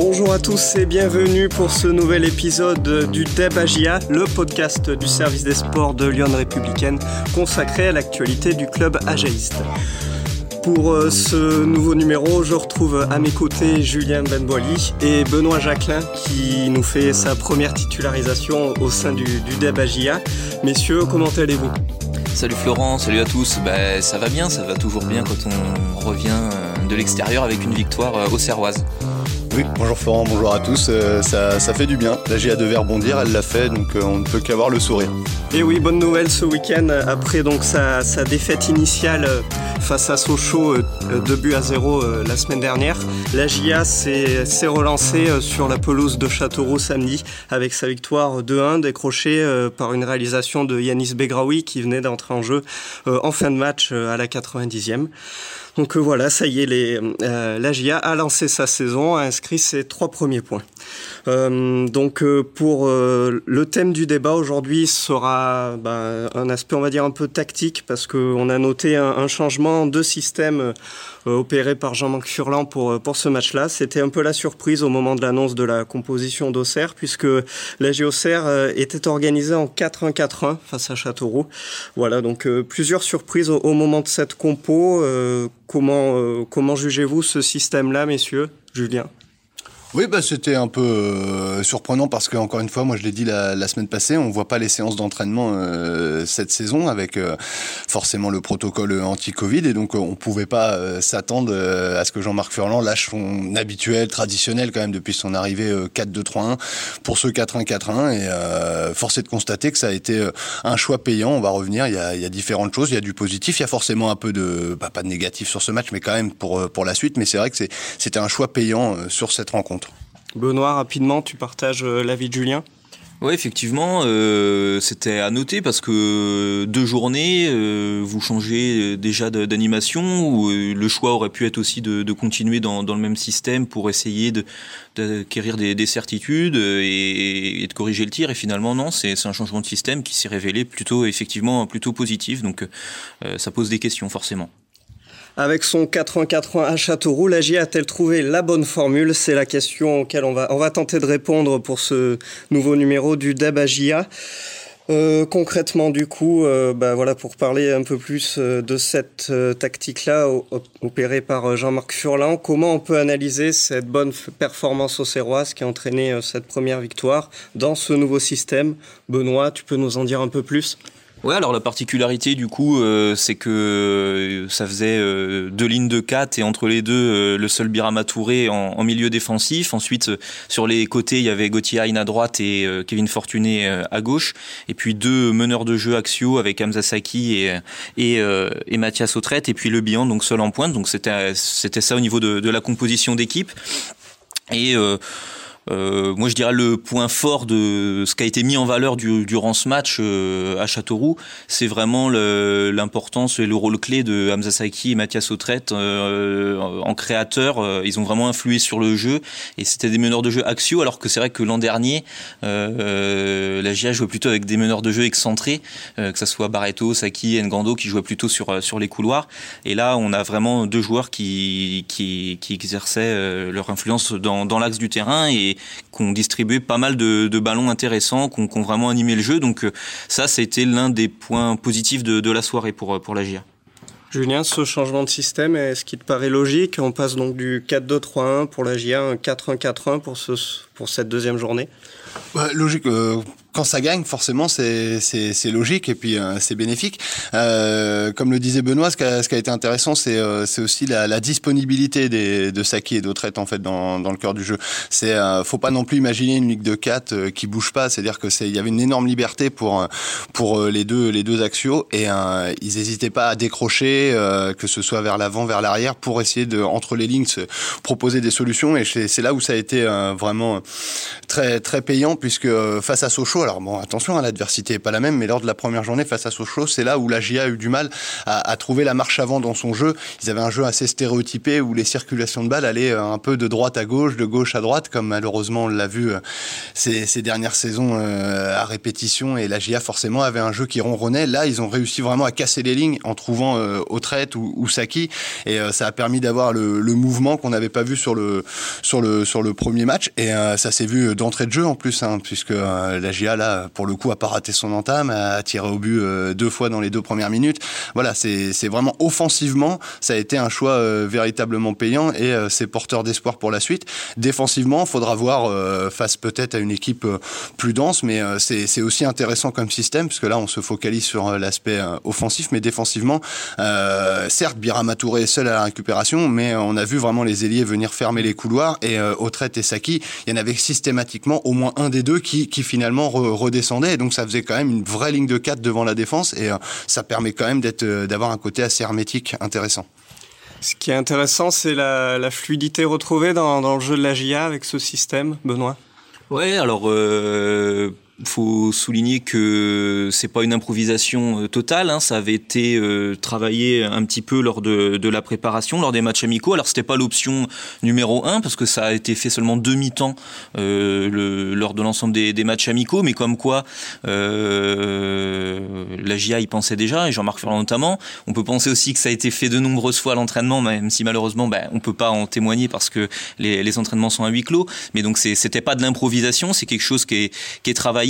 Bonjour à tous et bienvenue pour ce nouvel épisode du DEB Agia, le podcast du service des sports de Lyon Républicaine consacré à l'actualité du club ajaïste. Pour euh, ce nouveau numéro, je retrouve à mes côtés Julien Benboili et Benoît Jacquelin qui nous fait sa première titularisation au sein du, du DEB Agia. Messieurs, comment allez-vous? Salut Florent, salut à tous. Ben, ça va bien, ça va toujours bien quand on revient euh, de l'extérieur avec une victoire euh, au Serroise. Oui, bonjour Florent, bonjour à tous. Euh, ça, ça, fait du bien. La GA devait rebondir, elle l'a fait, donc euh, on ne peut qu'avoir le sourire. Et oui, bonne nouvelle ce week-end, après donc sa, sa, défaite initiale euh, face à Sochaux, 2 buts à 0 la semaine dernière. La GIA s'est relancée sur la pelouse de Châteauroux samedi avec sa victoire 2-1 décrochée par une réalisation de Yanis Begraoui qui venait d'entrer en jeu en fin de match à la 90e. Donc euh, voilà, ça y est, euh, la GIA a lancé sa saison, a inscrit ses trois premiers points. Euh, donc euh, pour euh, le thème du débat aujourd'hui sera ben, un aspect, on va dire, un peu tactique, parce qu'on a noté un, un, changement de système opéré par Jean-Marc Furlan pour, pour ce match-là. C'était un peu la surprise au moment de l'annonce de la composition d'Auxerre, puisque la GOCR était organisée en 4-1-4-1 face à Châteauroux. Voilà, donc plusieurs surprises au, au, moment de cette compo. comment comment jugez-vous ce système-là, messieurs? Julien? Oui, bah, c'était un peu euh, surprenant parce que encore une fois, moi je l'ai dit la, la, semaine passée, on voit pas les séances d'entraînement euh, cette saison avec euh, forcément le protocole anti-Covid et donc on pouvait pas euh, s'attendre à ce que Jean-Marc Furlan lâche son habituel, traditionnel quand même depuis son arrivée 4-2-3-1 pour ce 4-1-4-1 et force est de constater que ça a été un choix payant. On va revenir, il y, a, y a différentes choses, il y a du positif, il y a forcément un peu de bah, pas de négatif sur ce match, mais quand même pour pour la suite. Mais c'est vrai que c'était un choix payant sur cette rencontre. Benoît, rapidement, tu partages l'avis de Julien? Oui, effectivement, euh, c'était à noter parce que deux journées, euh, vous changez déjà d'animation, ou euh, le choix aurait pu être aussi de, continuer dans, le même système pour essayer d'acquérir de, des, des, certitudes et, et, de corriger le tir. Et finalement, non, c'est un changement de système qui s'est révélé plutôt effectivement plutôt positif. Donc, euh, ça pose des questions forcément. Avec son 4-1-4-1 à Châteauroux, la a-t-elle trouvé la bonne formule? C'est la question auquel on va, on va tenter de répondre pour ce nouveau numéro du GIA. Euh, concrètement, du coup, euh, bah, voilà, pour parler un peu plus euh, de cette tactique-là opérée par Jean-Marc Furlan, comment on peut analyser cette bonne performance au Serroise qui a entraîné cette première victoire dans ce nouveau système? Benoît, tu peux nous en dire un peu plus? Ouais, alors la particularité du coup, euh, c'est que euh, ça faisait euh, deux lignes de 4 et entre les deux, euh, le seul Birama Touré en, en, milieu défensif. Ensuite, sur les côtés, il y avait Gauthier Hain à droite et euh, Kevin Fortuné à gauche. Et puis deux meneurs de jeu axiaux avec Hamza Saki et, et, et Mathias Autrette. Et puis le bilan, donc seul en pointe. Donc c'était c'était ça au niveau de, de la composition d'équipe. Et euh, moi, je dirais le point fort de ce qui a été mis en valeur du, durant ce match euh, à Châteauroux, c'est vraiment l'importance et le rôle clé de Hamza Saki et Mathias Autrette euh, en créateur. Euh, ils ont vraiment influé sur le jeu et c'était des meneurs de jeu axiaux, alors que c'est vrai que l'an dernier, euh, la GIA jouait plutôt avec des meneurs de jeu excentrés, que ce soit Barreto, Saki, Ngando qui jouaient plutôt sur sur les couloirs. Et là, on a vraiment deux joueurs qui qui, qui exerçaient leur influence dans, dans l'axe du terrain et qui ont distribué pas mal de, de ballons intéressants, qui ont, qui ont, vraiment animé le jeu. Donc euh, ça, ça a été l'un des points positifs de, de la soirée pour, euh, pour la GIA. Julien, ce changement de système, est-ce qu'il te paraît logique? On passe donc du 4-2-3-1 pour la GIA, un 4-1-4-1 pour, ce, pour cette deuxième journée bah, Logique. Euh, quand ça gagne, forcément, c'est logique et puis euh, c'est bénéfique. Euh, comme le disait Benoît, ce qui a, ce qui a été intéressant, c'est euh, aussi la, la, disponibilité des, de Saki et d'Autrette en fait dans, dans le cœur du jeu. C'est euh, faut pas non plus imaginer une ligue de 4 euh, qui bouge pas. C'est-à-dire que il y avait une énorme liberté pour pour les deux les deux axiaux et ils n'hésitaient pas à décrocher, que ce soit vers l'avant, vers l'arrière, pour essayer de entre les lignes se proposer des solutions. Et c'est là où ça a été vraiment très très payant puisque face à Sochaux, alors bon attention, hein, l'adversité est pas la même, mais lors de la première journée face à Sochaux, c'est là où la GIA a eu du mal à, trouver la marche avant dans son jeu. Ils avaient un jeu assez stéréotypé où les circulations de balles allaient un peu de droite à gauche, de gauche à droite, comme malheureusement on l'a vu ces, ces, dernières saisons à répétition. Et la GIA forcément avait un jeu qui ronronnait. Là, ils ont réussi vraiment à casser les lignes en trouvant euh, Autrette ou, ou Saki, et ça a permis d'avoir le, le, mouvement qu'on n'avait pas vu sur le sur le sur le premier match. Et ça s'est vu d'entrée de jeu en plus, hein, puisque la GIA là, pour le coup, a pas raté son entame, a tiré au but deux fois dans les deux premières minutes. Voilà, c'est vraiment offensivement, ça a été un choix véritablement payant et c'est porteur d'espoir pour la suite. Défensivement, faudra voir face peut-être à une équipe plus dense, mais c'est aussi intéressant comme système, puisque là, on se focalise sur l'aspect offensif, mais défensivement, euh, certes, Birama Touré est seul à la récupération, mais on a vu vraiment les ailiers venir fermer les couloirs et euh, Autrette et Saki, il y en avait systématiquement au moins un des deux qui, qui finalement redescendait, et donc ça faisait quand même une vraie ligne de 4 devant la défense, et euh, ça permet quand même d'être, euh, d'avoir un côté assez hermétique intéressant. Ce qui est intéressant, c'est la, la fluidité retrouvée dans, dans, le jeu de la GIA avec ce système, Benoît? Ouais, alors euh, faut souligner que c'est pas une improvisation euh, totale. Hein. Ça avait été euh, travaillé un petit peu lors de, la préparation, lors des matchs amicaux. Alors c'était pas l'option numéro un parce que ça a été fait seulement demi-temps euh, lors de l'ensemble des, matchs amicaux. Mais comme quoi, la GIA y pensait déjà et Jean-Marc Ferland notamment. On peut penser aussi que ça a été fait de nombreuses fois à l'entraînement, même si malheureusement, ben, on peut pas en témoigner parce que les, entraînements sont à huis clos. Mais donc c'était pas de l'improvisation, c'est quelque chose qui est travaillé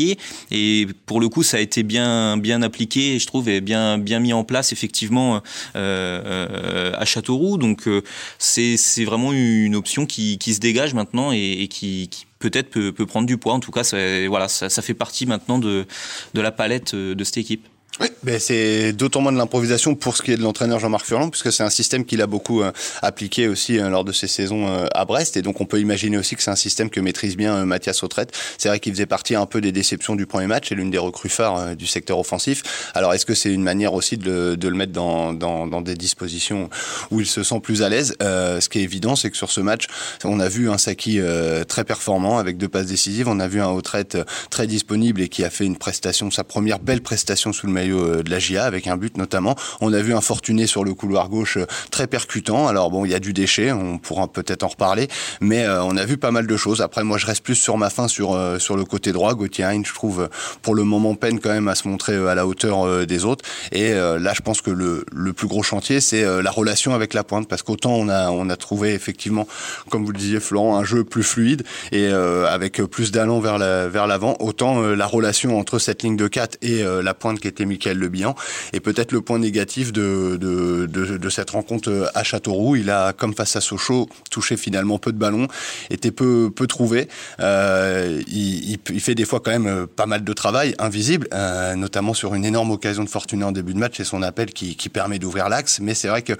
et pour le coup ça a été bien bien appliqué je trouve et bien bien mis en place effectivement euh, à Châteauroux. Donc euh, c'est vraiment une option qui, qui se dégage maintenant et, qui, qui peut-être peut, peut, prendre du poids. En tout cas ça, voilà ça fait partie maintenant de de la palette de cette équipe. Oui, ben c'est d'autant moins de l'improvisation pour ce qui est de l'entraîneur Jean-Marc Furlan, puisque c'est un système qu'il a beaucoup euh, appliqué aussi euh, lors de ses saisons euh, à Brest, et donc on peut imaginer aussi que c'est un système que maîtrise bien Mathias Autrette. C'est vrai qu'il faisait partie un peu des déceptions du premier match, et l'une des recrues phares du secteur offensif. Alors est-ce que c'est une manière aussi de le, de le mettre dans, dans, dans, des dispositions où il se sent plus à l'aise Ce qui est évident, c'est que sur ce match, on a vu un Saki très performant avec deux passes décisives, on a vu un Autrette très disponible et qui a fait une prestation, sa première belle prestation sous le maillot de la GIA avec un but notamment. On a vu un Fortuné sur le couloir gauche très percutant. Alors bon, il y a du déchet, on pourra peut-être en reparler, mais euh, on a vu pas mal de choses. Après, moi, je reste plus sur ma fin sur euh, sur le côté droit. Gauthier Hein, je trouve pour le moment peine quand même à se montrer à la hauteur des autres. Et là, je pense que le, le plus gros chantier, c'est la relation avec la pointe, parce qu'autant on a on a trouvé effectivement, comme vous le disiez, Florent, un jeu plus fluide et avec plus d'allant vers la, vers l'avant, autant la relation entre cette ligne de 4 et la pointe qui était Michael Le Bihan. Et peut-être le point négatif de, cette rencontre à Châteauroux, il a, comme face à Sochaux, touché finalement peu de ballons, était peu, peu trouvé. Euh, il, fait des fois quand même pas mal de travail invisible, euh, notamment sur une énorme occasion de Fortuné en début de match et son appel qui, permet d'ouvrir l'axe. Mais c'est vrai que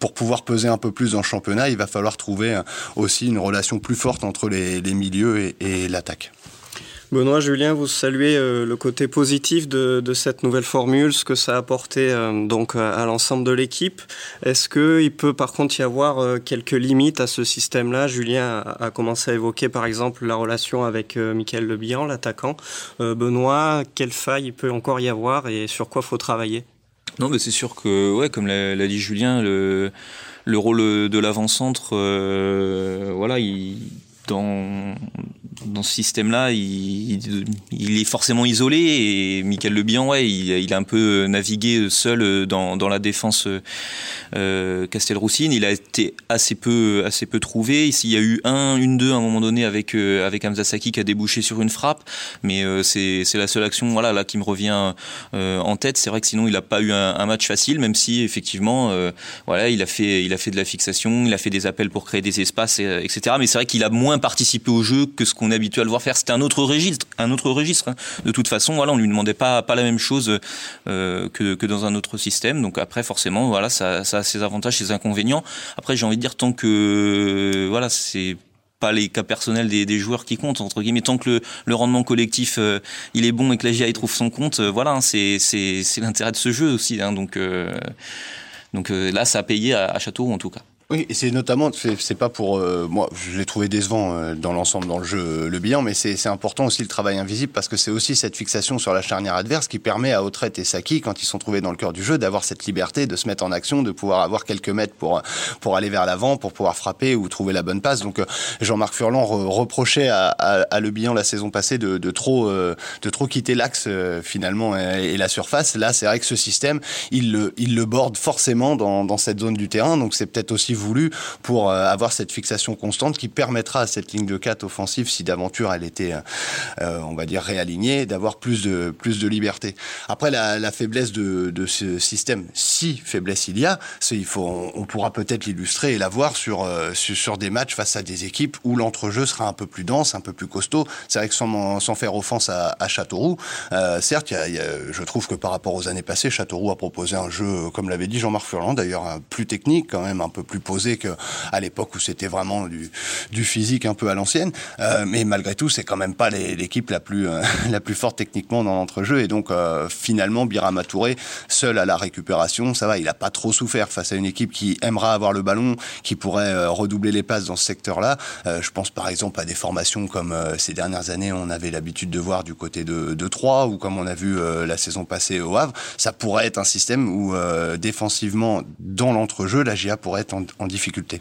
pour pouvoir peser un peu plus le championnat, il va falloir trouver aussi une relation plus forte entre les, milieux et l'attaque. Benoît, Julien, vous saluez euh, le côté positif de, cette nouvelle formule, ce que ça a apporté euh, donc à, l'ensemble de l'équipe. Est-ce qu'il peut par contre y avoir euh, quelques limites à ce système-là? Julien a, commencé à évoquer par exemple la relation avec Michael Lebihan, l'attaquant. Euh, Benoît, quelle faille il peut encore y avoir et sur quoi faut travailler? Non, mais c'est sûr que, ouais, comme l'a dit Julien, le, le rôle de l'avant-centre, voilà, il dans, dans ce système-là, il, est forcément isolé et Michael Le Bihan, ouais, il, a un peu navigué seul dans, la défense euh, Castelroussine. Il a été assez peu, assez peu trouvé. Il y a eu un, une, deux à un moment donné avec euh, avec Hamza qui a débouché sur une frappe, mais euh, c'est la seule action, voilà, là qui me revient euh, en tête. C'est vrai que sinon, il n'a pas eu un, match facile, même si effectivement, euh, voilà, il a fait il a fait de la fixation, il a fait des appels pour créer des espaces, et, etc. Mais c'est vrai qu'il a moins participé au jeu que ce qu'on est habitué à le voir faire. C'était un autre registre, un autre registre. Hein. De toute façon, voilà, on lui demandait pas la même chose euh, que, dans un autre système. Donc après, forcément, voilà, ça, a ses avantages, ses inconvénients. Après, j'ai envie de dire tant que voilà, c'est pas les cas personnels des, joueurs qui comptent entre guillemets tant que le, rendement collectif euh, il est bon et que la GIA trouve son compte euh, voilà hein, c'est l'intérêt de ce jeu aussi hein, donc donc là ça a payé à, à Châteauroux en tout cas Oui, et c'est notamment, c'est pas pour euh, moi, je l'ai trouvé décevant euh, dans l'ensemble dans le jeu, le bilan, mais c'est important aussi le travail invisible parce que c'est aussi cette fixation sur la charnière adverse qui permet à Autrette et Saki, quand ils sont trouvés dans le cœur du jeu, d'avoir cette liberté de se mettre en action, de pouvoir avoir quelques mètres pour pour aller vers l'avant, pour pouvoir frapper ou trouver la bonne passe. Donc euh, Jean-Marc Furlan reprochait à, à, Le Bihan la saison passée de, de trop de trop quitter l'axe finalement et, la surface. Là, c'est vrai que ce système, il le il le borde forcément dans, dans cette zone du terrain, donc c'est peut-être aussi voulu pour euh, avoir cette fixation constante qui permettra à cette ligne de 4 offensive, si d'aventure elle était, euh, euh, on va dire, réalignée, d'avoir plus de, plus de liberté. Après, la, faiblesse de, ce système, si faiblesse il y a, il faut, on, pourra peut-être l'illustrer et la voir sur, sur, des matchs face à des équipes où l'entrejeu sera un peu plus dense, un peu plus costaud. C'est vrai que sans, faire offense à, Châteauroux, certes, je trouve que par rapport aux années passées, Châteauroux a proposé un jeu, comme l'avait dit Jean-Marc Furlan, d'ailleurs plus technique quand même, un peu plus posé qu'à l'époque où c'était vraiment du, du, physique un peu à l'ancienne. Euh, mais malgré tout, c'est quand même pas l'équipe la plus euh, la plus forte techniquement dans l'entrejeu. Et donc euh, finalement, Birama Touré, seul à la récupération, ça va, il a pas trop souffert face à une équipe qui aimera avoir le ballon, qui pourrait redoubler les passes dans ce secteur-là. je pense par exemple à des formations comme ces dernières années, on avait l'habitude de voir du côté de, de Troyes ou comme on a vu la saison passée au Havre. Ça pourrait être un système où défensivement, dans l'entrejeu, la GIA pourrait être en difficulté.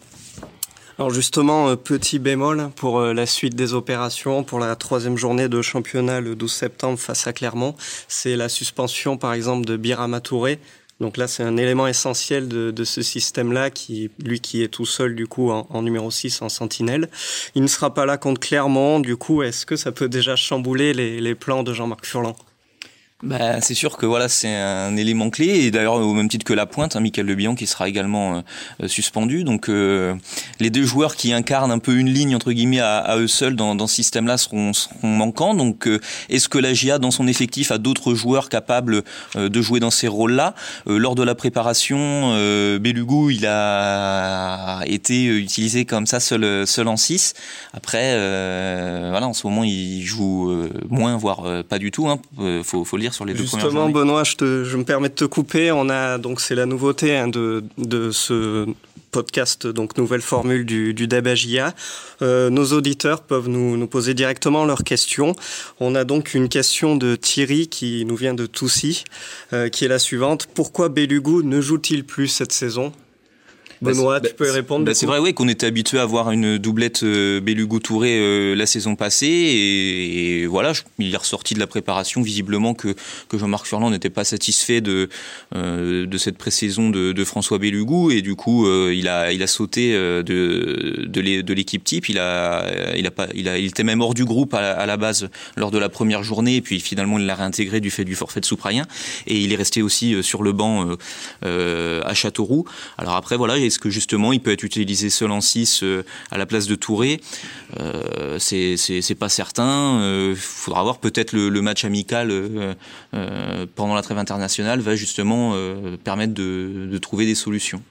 Alors justement, euh, petit bémol pour euh, la suite des opérations, pour la troisième journée de championnat le 12 septembre face à Clermont, c'est la suspension par exemple de Birama Touré. Donc là, c'est un élément essentiel de, ce système-là, qui lui qui est tout seul du coup en, numéro 6 en sentinelle. Il ne sera pas là contre Clermont. Du coup, est-ce que ça peut déjà chambouler les, les plans de Jean-Marc Furlan? Bah, c'est sûr que voilà, c'est un élément clé et d'ailleurs au même titre que la pointe, hein, Michael Le qui sera également euh, euh, suspendu. Donc euh, les deux joueurs qui incarnent un peu une ligne entre guillemets à, eux seuls dans, dans ce système-là seront, seront, manquants. Donc est-ce que la GIA dans son effectif a d'autres joueurs capables de jouer dans ces rôles-là? Lors de la préparation, Belugou il a été utilisé comme ça seul seul en 6. Après voilà, en ce moment il joue moins voire pas du tout. Hein, faut, faut le dire sur les deux Justement, Benoît, je, te, je, me permets de te couper. On a donc c'est la nouveauté hein, de, de ce podcast, donc nouvelle formule du, du Dabagia. Euh, nos auditeurs peuvent nous, nous, poser directement leurs questions. On a donc une question de Thierry qui nous vient de Toussy, euh, qui est la suivante. Pourquoi Belugou ne joue-t-il plus cette saison? Bah, Benoît, tu peux y répondre. Bah, c'est vrai, oui, qu'on était habitué à avoir une doublette euh, Touré euh, la saison passée, et, voilà, il est ressorti de la préparation visiblement que, que Jean-Marc Furlan n'était pas satisfait de euh, de cette pré-saison de, de, François Bélugou, et du coup, euh, il a il a sauté de de l'équipe type. Il a il a pas il a il était même hors du groupe à, la base lors de la première journée, et puis finalement il l'a réintégré du fait du forfait de Souprayen, et il est resté aussi sur le banc à Châteauroux. Alors après, voilà. Est-ce que justement il peut être utilisé seul en 6 euh, à la place de Touré? Euh, C'est pas certain. Il euh, faudra voir peut-être le, match amical pendant la trêve internationale va justement permettre de trouver des solutions.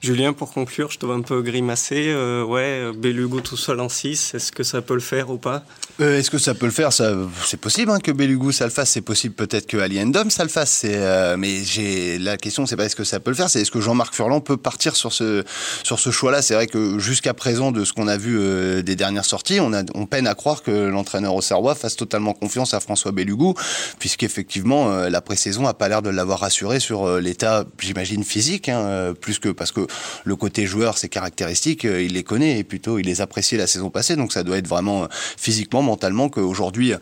Julien, pour conclure, je te un peu grimacer. Euh, ouais, Belugo tout seul en 6, est-ce que ça peut le faire ou pas? Euh, Est-ce que ça peut le faire? C'est possible hein, que Belugo ça le fasse, c'est possible peut-être que Aliendom ça le fasse. Euh, mais j'ai la question, c'est pas est-ce que ça peut le faire, c'est est-ce que Jean-Marc Furlan peut partir sur ce, sur ce choix-là? C'est vrai que jusqu'à présent, de ce qu'on a vu euh, des dernières sorties, on, a, on peine à croire que l'entraîneur au Serrois fasse totalement confiance à François Belugo, puisqu'effectivement, la pré-saison a pas l'air de l'avoir rassuré sur l'état, j'imagine, physique, hein, plus que parce que le côté joueur, ses caractéristiques, euh, il les connaît et plutôt il les appréciait la saison passée. Donc ça doit être vraiment euh, physiquement, mentalement qu'aujourd'hui, euh,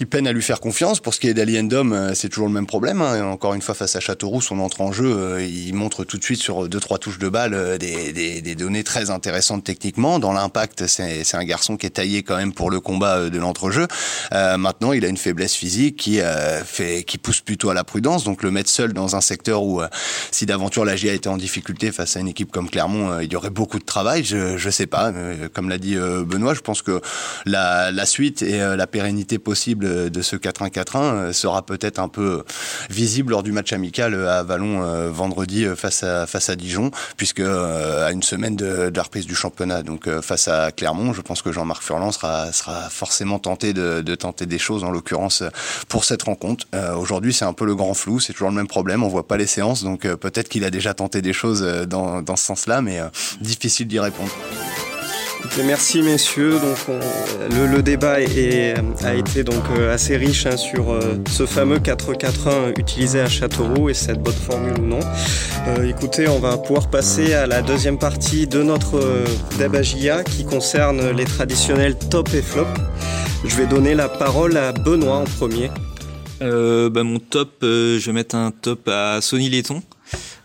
il peine à lui faire confiance. Pour ce qui est d'Aliendom, c'est toujours le même problème. Hein. Encore une fois, face à Châteauroux, son entrée en jeu, il montre tout de suite sur deux trois touches de balle des, données très intéressantes techniquement. Dans l'impact, c'est un garçon qui est taillé quand même pour le combat de l'entrejeu. Euh, maintenant, il a une faiblesse physique qui fait, qui pousse plutôt à la prudence. Donc le mettre seul dans un secteur où, si d'aventure la GIA était en difficulté face à une équipe comme Clermont, euh, il y aurait beaucoup de travail. Je je sais pas. Comme l'a dit euh, Benoît, je pense que la, suite et euh, la pérennité possible de ce 4-1-4-1 sera peut-être un peu visible lors du match amical à Vallon vendredi face à face à Dijon, puisque à une semaine de, la reprise du championnat, donc face à Clermont, je pense que Jean-Marc Furlan sera forcément tenté de, tenter des choses en l'occurrence pour cette rencontre. Aujourd'hui, c'est un peu le grand flou, c'est toujours le même problème, on voit pas les séances, donc peut-être qu'il a déjà tenté des choses dans dans, dans ce sens-là, mais difficile d'y répondre. Merci messieurs. Donc le, débat est, a été donc euh, assez riche hein, sur euh, ce fameux 4-4-1 utilisé à Châteauroux et cette bonne formule ou non. Euh, écoutez, on va pouvoir passer à la deuxième partie de notre débat qui concerne les traditionnels top et flop. Je vais donner la parole à Benoît en premier. Bah, mon top, je vais mettre un top à Sonny Letton.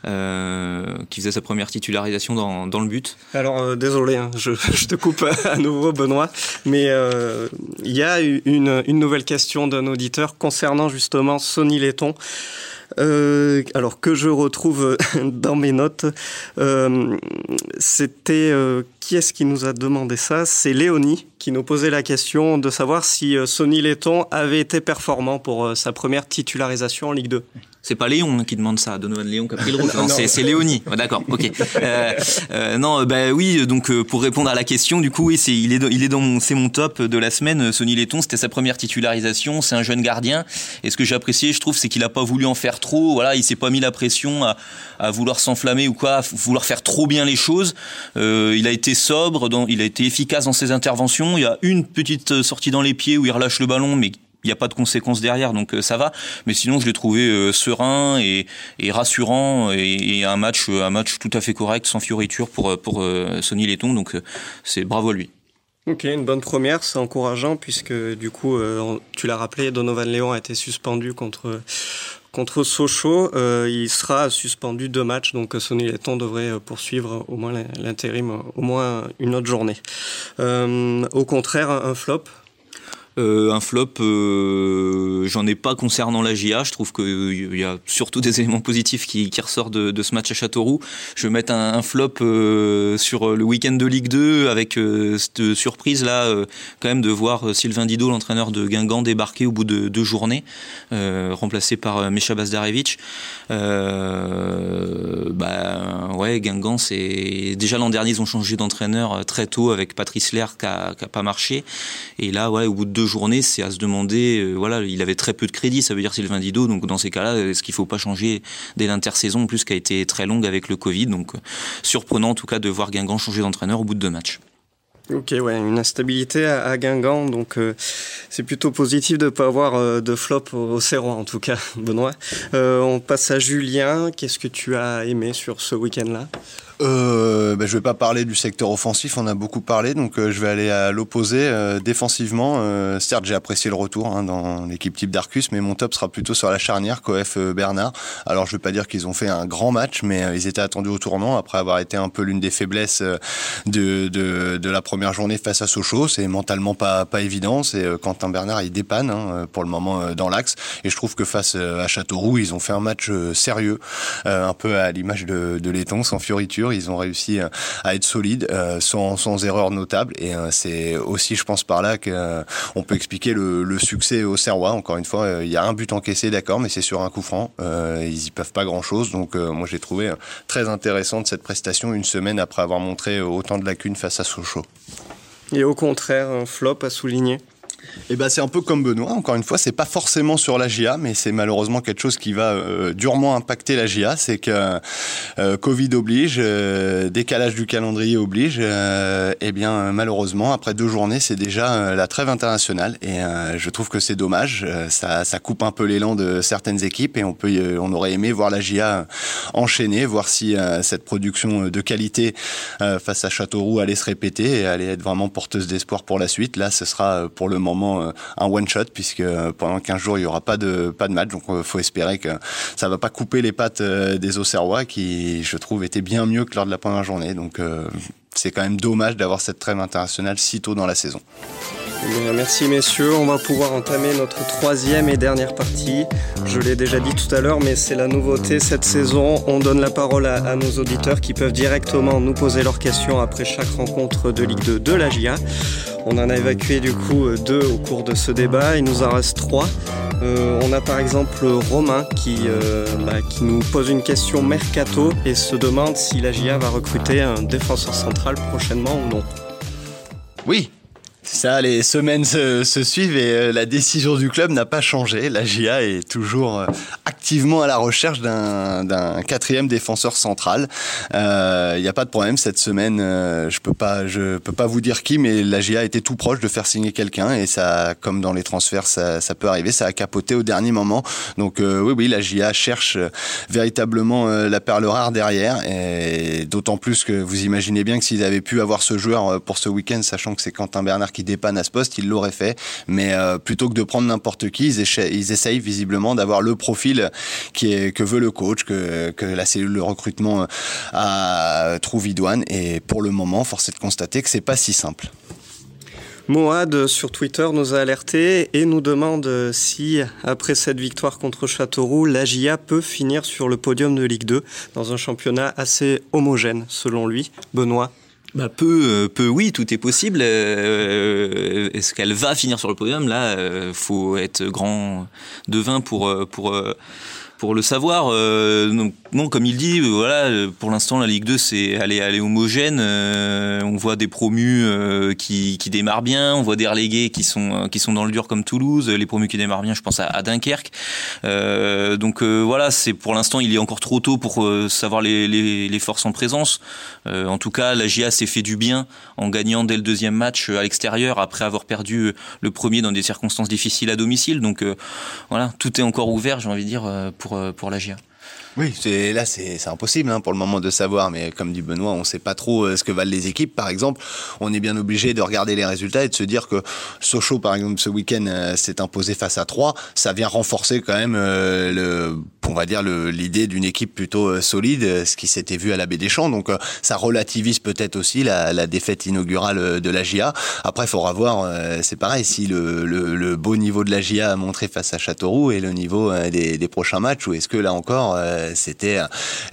Euh, qui faisait sa première titularisation dans, dans le but. Alors euh, désolé, hein, je, te coupe à nouveau Benoît, mais euh, il y a une, nouvelle question d'un auditeur concernant justement Sonny Letton. Alors que je retrouve dans mes notes, c'était qui est-ce qui nous a demandé ça? C'est Léonie qui nous posait la question de savoir si Sonny Letton avait été performant pour sa première titularisation en Ligue 2. C'est pas Léon qui demande ça, Donovan Léon qui a pris le rouge. non, c'est Léonie. D'accord, ok. Euh, euh, non, bah oui. Donc euh, pour répondre à la question, du coup, oui, c'est il est il est dans mon c'est mon top de la semaine. Sonny Letton, c'était sa première titularisation. C'est un jeune gardien. Et ce que j'ai apprécié, je trouve, c'est qu'il a pas voulu en faire trop. Voilà, il s'est pas mis la pression à, à vouloir s'enflammer ou quoi, à vouloir faire trop bien les choses. Euh, il a été sobre, dans, il a été efficace dans ses interventions. Il y a une petite sortie dans les pieds où il relâche le ballon, mais il n'y a pas de conséquences derrière, donc euh, ça va. Mais sinon, je l'ai trouvé euh, serein et, rassurant et, un match, euh, un match tout à fait correct, sans fioriture pour pour Sonny Letton. Donc c'est bravo à lui. Ok, une bonne première, c'est encourageant puisque du coup, tu l'as rappelé, Donovan Léon a été suspendu contre contre Sochaux. il sera suspendu deux matchs, donc Sonny Letton devrait poursuivre au moins l'intérim, au moins une autre journée. au contraire, un flop, euh, un flop, euh, j'en ai pas concernant la GIA. Je trouve qu'il y a surtout des éléments positifs qui, ressortent de, ce match à Châteauroux. Je vais mettre un, flop euh, sur le week-end de Ligue 2 avec cette surprise là, quand même de voir Sylvain Didot, l'entraîneur de Guingamp, débarquer au bout de deux journées, remplacé par Misha Bazdarevic. bah ouais, Guingamp, c'est déjà l'an dernier ils ont changé d'entraîneur très tôt avec Patrice Lair qui a, qui a pas marché. Et là, ouais, au bout de deux journée, c'est à se demander, euh, voilà, il avait très peu de crédit, ça veut dire Sylvain Didot, donc dans ces cas-là, est-ce qu'il ne faut pas changer dès l'intersaison, plus qui a été très longue avec le Covid, donc euh, surprenant en tout cas de voir Guingamp changer d'entraîneur au bout de deux matchs. Ok, ouais, une instabilité à, Guingamp, donc euh, c'est plutôt positif de ne pas avoir de flop au, au en tout cas, Benoît. on passe à Julien, qu'est-ce que tu as aimé sur ce week-end-là? Euh, ben, Je vais pas parler du secteur offensif, on a beaucoup parlé, donc euh, je vais aller à l'opposé. Euh, défensivement, euh, certes j'ai apprécié le retour hein, dans l'équipe type d'Arcus, mais mon top sera plutôt sur la charnière Coef Bernard. Alors je vais pas dire qu'ils ont fait un grand match, mais ils étaient attendus au tournant après avoir été un peu l'une des faiblesses de, de, de, la première journée face à Sochaux. C'est mentalement pas, pas évident. C'est Quentin Bernard, il dépanne hein, pour le moment dans l'axe, et je trouve que face à Châteauroux, ils ont fait un match sérieux, un peu à l'image de, de Letton, sans fioriture ils ont réussi euh, à être solides, euh, sans, erreur notable. Et euh, c'est aussi, je pense, par là qu'on peut expliquer le, succès au Serrois. Encore une fois, il y a un but encaissé, d'accord, mais c'est sur un coup franc. ils y peuvent pas grand-chose. Donc moi, j'ai trouvé très intéressante cette prestation une semaine après avoir montré autant de lacunes face à Sochaux. Et au contraire, un flop à souligner et eh ben c'est un peu comme Benoît. Encore une fois, c'est pas forcément sur la GIA, mais c'est malheureusement quelque chose qui va euh, durement impacter la GIA. C'est que euh, Covid oblige, euh, décalage du calendrier oblige. et eh bien malheureusement, après deux journées, c'est déjà la trêve internationale. Et je trouve que c'est dommage. Ça, coupe un peu l'élan de certaines équipes. Et on peut, on aurait aimé voir la GIA enchaîner, voir si cette production de qualité face à Châteauroux allait se répéter et allait être vraiment porteuse d'espoir pour la suite. Là, ce sera pour le moment euh, un one shot puisque euh, pendant 15 jours il y aura pas de pas de match donc euh, faut espérer que ça va pas couper les pattes des Auxerrois qui je trouve étaient bien mieux que lors de la première journée donc c'est quand même dommage d'avoir cette trêve internationale si tôt dans la saison. Eh merci messieurs, on va pouvoir entamer notre troisième et dernière partie. Je l'ai déjà dit tout à l'heure, mais c'est la nouveauté cette saison. On donne la parole à, nos auditeurs qui peuvent directement nous poser leurs questions après chaque rencontre de Ligue 2 de la GIA. On en a évacué du coup deux au cours de ce débat, il nous en reste trois. Euh, on a par exemple Romain qui, euh, bah, qui nous pose une question mercato et se demande si la GIA va recruter un défenseur central prochainement ou non. Oui, Ça, les semaines se, suivent et euh, la décision du club n'a pas changé. La GIA est toujours euh, activement à la recherche d'un quatrième défenseur central. Il euh, n'y a pas de problème cette semaine. je peux pas, je peux pas vous dire qui, mais la GIA était tout proche de faire signer quelqu'un et ça, comme dans les transferts, ça, peut arriver. Ça a capoté au dernier moment. Donc oui, oui, la GIA cherche véritablement la perle rare derrière et d'autant plus que vous imaginez bien que s'ils avaient pu avoir ce joueur pour ce week-end, sachant que c'est Quentin Bernard qui dépanne à ce poste, il l'aurait fait. Mais euh, plutôt que de prendre n'importe qui, ils, ils, essayent visiblement d'avoir le profil qui que veut le coach, que, la cellule de recrutement a, trouve idoine. Et pour le moment, force est de constater que c'est pas si simple. Moad sur Twitter nous a alerté et nous demande si, après cette victoire contre Châteauroux, l'AGIA peut finir sur le podium de Ligue 2 dans un championnat assez homogène, selon lui. Benoît bah peu, euh, peu, oui, tout est possible. Euh, est-ce qu'elle va finir sur le podium? Là, euh, faut être grand devin pour pour pour le savoir. Euh, non, comme il dit, euh, voilà, euh, pour l'instant la Ligue 2 c'est elle est, homogène. on voit des promus qui, qui démarrent bien, on voit des relégués qui sont qui sont dans le dur comme Toulouse. Les promus qui démarrent bien, je pense à, Dunkerque. donc voilà, c'est pour l'instant il est encore trop tôt pour savoir les, les, les, forces en présence. en tout cas, la GIA s'est fait du bien en gagnant dès le deuxième match à l'extérieur après avoir perdu le premier dans des circonstances difficiles à domicile. Donc voilà, tout est encore ouvert, j'ai envie de dire pour pour, euh, pour la. Oui, là c'est impossible hein, pour le moment de savoir, mais comme dit Benoît, on ne sait pas trop euh, ce que valent les équipes. Par exemple, on est bien obligé de regarder les résultats et de se dire que Sochaux, par exemple, ce week-end euh, s'est imposé face à 3. Ça vient renforcer quand même euh, le, on va dire l'idée d'une équipe plutôt solide, ce qui s'était vu à la Baie des Champs. Donc ça relativise peut-être aussi la, défaite inaugurale de la GIA. Après, il faudra voir, c'est pareil, si le, beau niveau de la GIA a montré face à Châteauroux et le niveau des, des prochains matchs, ou est-ce que là encore c'était,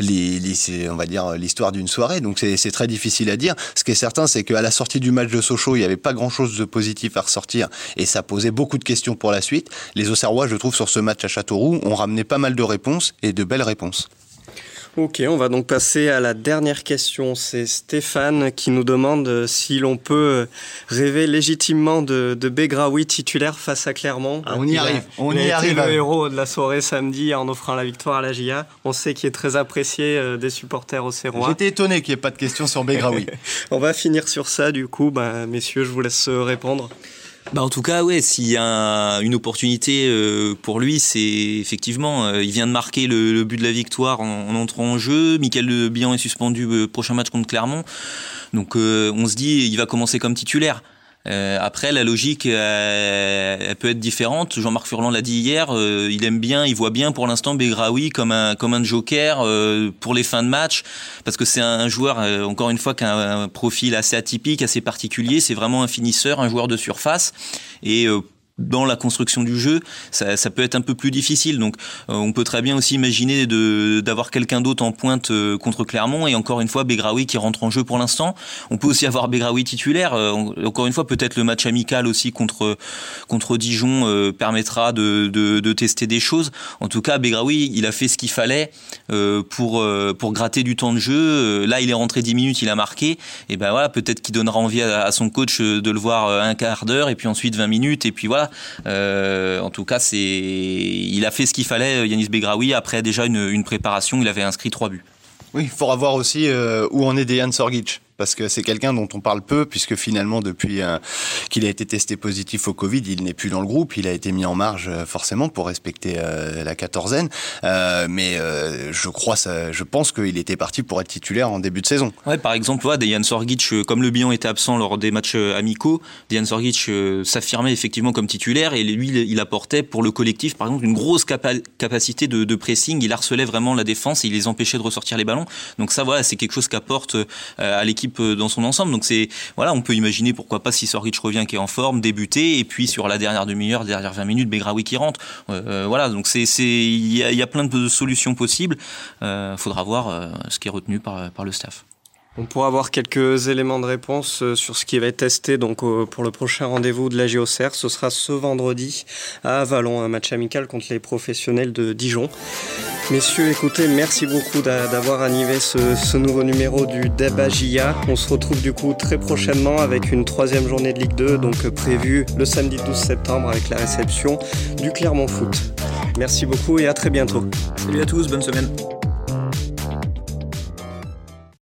on va dire, l'histoire d'une soirée. Donc c'est très difficile à dire. Ce qui est certain, c'est qu'à la sortie du match de Sochaux, il n'y avait pas grand-chose de positif à ressortir et ça posait beaucoup de questions pour la suite. Les Auxerrois, je trouve, sur ce match à Châteauroux, ont ramené pas mal de réponses et de belles réponses. Ok, on va donc passer à la dernière question. C'est Stéphane qui nous demande si l'on peut rêver légitimement de, de Begraoui titulaire face à Clermont. Ah, on y arrive. on y arrive. le héros de la soirée samedi en offrant la victoire à la GIA. On sait qu'il est très apprécié euh, des supporters au Serrois. J'étais étonné qu'il n'y ait pas de question sur Begraoui. on va finir sur ça du coup. Ben, messieurs, je vous laisse répondre. Bah en tout cas, ouais, s'il y a une opportunité euh, pour lui, c'est effectivement, euh, il vient de marquer le, but de la victoire en, entrant en jeu. Michael Bihan est suspendu euh, prochain match contre Clermont, donc on se dit, il va commencer comme titulaire. Euh, après, la logique, euh, elle peut être différente. Jean-Marc Furlan l'a dit hier. Euh, il aime bien, il voit bien pour l'instant Begraoui comme un comme un joker pour les fins de match, parce que c'est un joueur, encore une fois, qui a un profil assez atypique, assez particulier. C'est vraiment un finisseur, un joueur de surface. Et dans la construction du jeu, ça, ça, peut être un peu plus difficile. Donc, euh, on peut très bien aussi imaginer d'avoir quelqu'un d'autre en pointe euh, contre Clermont et encore une fois Begraoui qui rentre en jeu pour l'instant. On peut aussi avoir Begraoui titulaire. Euh, encore une fois, peut-être le match amical aussi contre contre Dijon permettra de, de, de, tester des choses. En tout cas, Begraoui, il a fait ce qu'il fallait pour pour gratter du temps de jeu. Là, il est rentré 10 minutes, il a marqué. Et ben voilà, peut-être qu'il donnera envie à, à son coach de le voir un quart d'heure et puis ensuite 20 minutes et puis voilà euh, en tout cas, c'est, il a fait ce qu'il fallait, Yanis Begraoui, après déjà une, préparation, il avait inscrit trois buts. Oui, il faudra voir aussi euh, où en est Dejan Sorgic parce que c'est quelqu'un dont on parle peu, puisque finalement, depuis euh, qu'il a été testé positif au Covid, il n'est plus dans le groupe, il a été mis en marge euh, forcément pour respecter euh, la quatorzaine, mais je crois, ça, je pense qu'il était parti pour être titulaire en début de saison. Ouais, par exemple, ouais, Dejan Sorgic, comme le bilan était absent lors des matchs amicaux, Dejan Sorgic s'affirmait effectivement comme titulaire, et lui, il apportait pour le collectif, par exemple, une grosse capacité de, de, pressing, il harcelait vraiment la défense, et il les empêchait de ressortir les ballons, donc ça, voilà, c'est quelque chose qu'apporte à l'équipe euh, dans son ensemble. Donc c'est voilà, on peut imaginer pourquoi pas si Sorgic revient qui est en forme, débuter et puis sur la dernière demi-heure, derrière 20 minutes, Begraoui qui rentre. Euh, euh, voilà, donc c'est il y a, y a, plein de solutions possibles. Euh, faudra voir ce qui est retenu par par le staff. On pourra avoir quelques éléments de réponse euh, sur ce qui va être testé donc pour le prochain rendez-vous de la JOCR. Ce sera ce vendredi à Avalon, un match amical contre les professionnels de Dijon. Messieurs, écoutez, merci beaucoup d'avoir animé ce, nouveau numéro du Débat On se retrouve du coup très prochainement avec une troisième journée de Ligue 2, donc prévue le samedi 12 septembre avec la réception du Clermont Foot. Merci beaucoup et à très bientôt. Salut à tous, bonne semaine.